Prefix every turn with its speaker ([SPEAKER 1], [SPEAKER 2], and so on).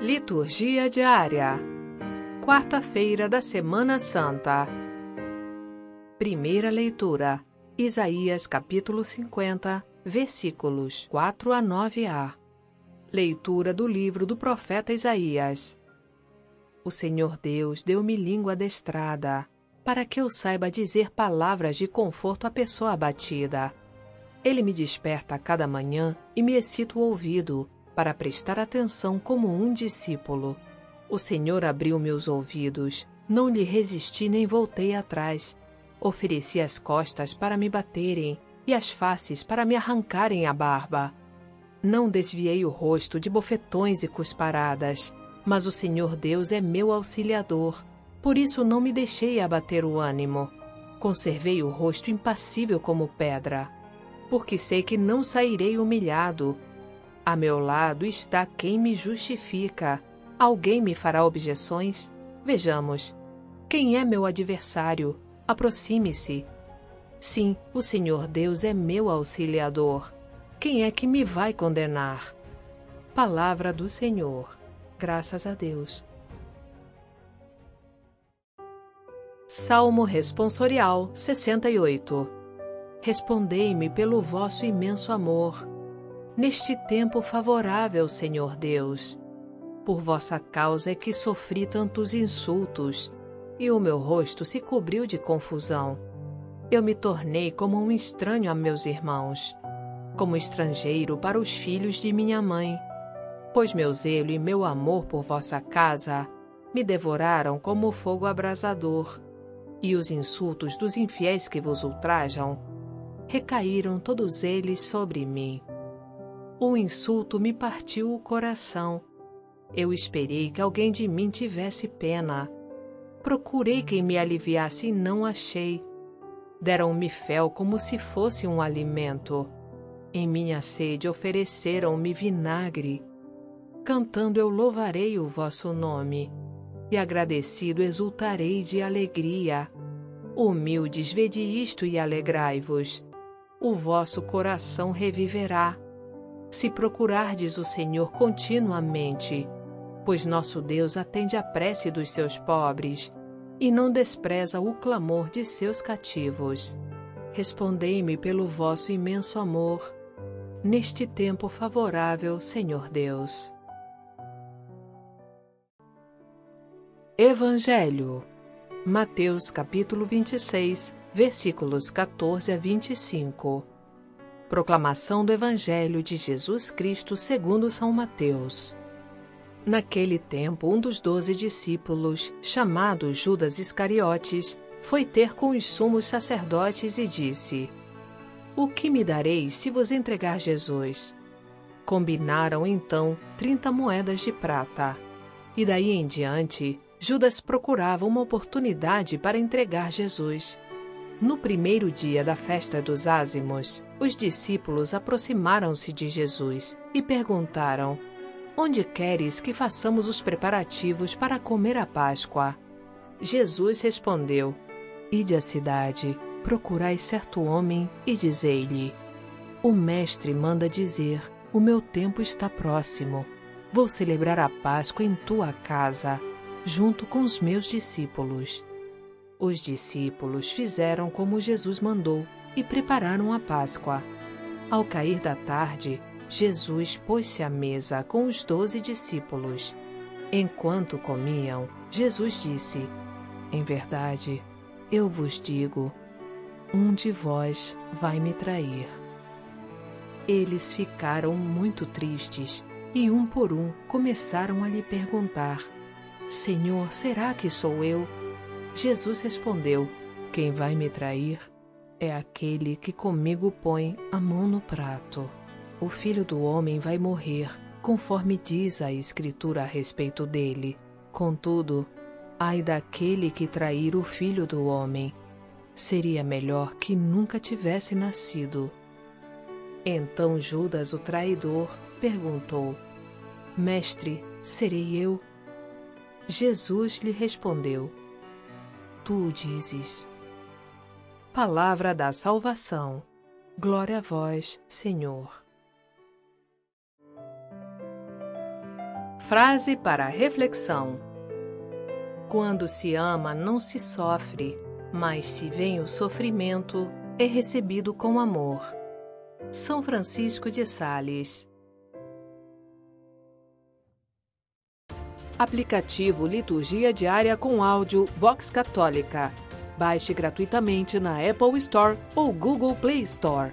[SPEAKER 1] Liturgia diária. Quarta-feira da Semana Santa. Primeira leitura. Isaías capítulo 50, versículos 4 a 9a. Leitura do livro do profeta Isaías. O Senhor Deus deu-me língua adestrada, para que eu saiba dizer palavras de conforto à pessoa abatida. Ele me desperta a cada manhã e me excita o ouvido, para prestar atenção como um discípulo. O Senhor abriu meus ouvidos, não lhe resisti nem voltei atrás. Ofereci as costas para me baterem e as faces para me arrancarem a barba. Não desviei o rosto de bofetões e cusparadas, mas o Senhor Deus é meu auxiliador. Por isso não me deixei abater o ânimo. Conservei o rosto impassível como pedra, porque sei que não sairei humilhado, a meu lado está quem me justifica. Alguém me fará objeções? Vejamos. Quem é meu adversário? Aproxime-se. Sim, o Senhor Deus é meu auxiliador. Quem é que me vai condenar? Palavra do Senhor. Graças a Deus. Salmo Responsorial 68 Respondei-me pelo vosso imenso amor neste tempo favorável, Senhor Deus. Por vossa causa é que sofri tantos insultos, e o meu rosto se cobriu de confusão. Eu me tornei como um estranho a meus irmãos, como estrangeiro para os filhos de minha mãe. Pois meu zelo e meu amor por vossa casa me devoraram como fogo abrasador, e os insultos dos infiéis que vos ultrajam recaíram todos eles sobre mim. O insulto me partiu o coração. Eu esperei que alguém de mim tivesse pena. Procurei quem me aliviasse e não achei. Deram-me fel como se fosse um alimento. Em minha sede ofereceram-me vinagre. Cantando eu louvarei o vosso nome, e agradecido exultarei de alegria. Humildes, vede isto e alegrai-vos. O vosso coração reviverá se procurardes o Senhor continuamente, pois nosso Deus atende à prece dos seus pobres e não despreza o clamor de seus cativos. Respondei-me pelo vosso imenso amor, neste tempo favorável, Senhor Deus. Evangelho Mateus capítulo 26, versículos 14 a 25 Proclamação do Evangelho de Jesus Cristo segundo São Mateus. Naquele tempo, um dos doze discípulos, chamado Judas Iscariotes, foi ter com os sumos sacerdotes e disse: O que me dareis se vos entregar Jesus? Combinaram então trinta moedas de prata. E daí em diante, Judas procurava uma oportunidade para entregar Jesus. No primeiro dia da festa dos ázimos, os discípulos aproximaram-se de Jesus e perguntaram: Onde queres que façamos os preparativos para comer a Páscoa? Jesus respondeu: Ide à cidade, procurai certo homem e dizei-lhe: O Mestre manda dizer: O meu tempo está próximo. Vou celebrar a Páscoa em tua casa, junto com os meus discípulos. Os discípulos fizeram como Jesus mandou e prepararam a Páscoa. Ao cair da tarde, Jesus pôs-se à mesa com os doze discípulos. Enquanto comiam, Jesus disse: Em verdade, eu vos digo, um de vós vai me trair. Eles ficaram muito tristes e, um por um, começaram a lhe perguntar: Senhor, será que sou eu? Jesus respondeu: Quem vai me trair é aquele que comigo põe a mão no prato. O filho do homem vai morrer, conforme diz a Escritura a respeito dele. Contudo, ai daquele que trair o filho do homem. Seria melhor que nunca tivesse nascido. Então Judas, o traidor, perguntou: Mestre, serei eu? Jesus lhe respondeu: tu dizes. Palavra da salvação. Glória a vós, Senhor. Frase para reflexão: Quando se ama, não se sofre, mas se vem o sofrimento, é recebido com amor. São Francisco de Sales.
[SPEAKER 2] Aplicativo Liturgia Diária com áudio Vox Católica. Baixe gratuitamente na Apple Store ou Google Play Store.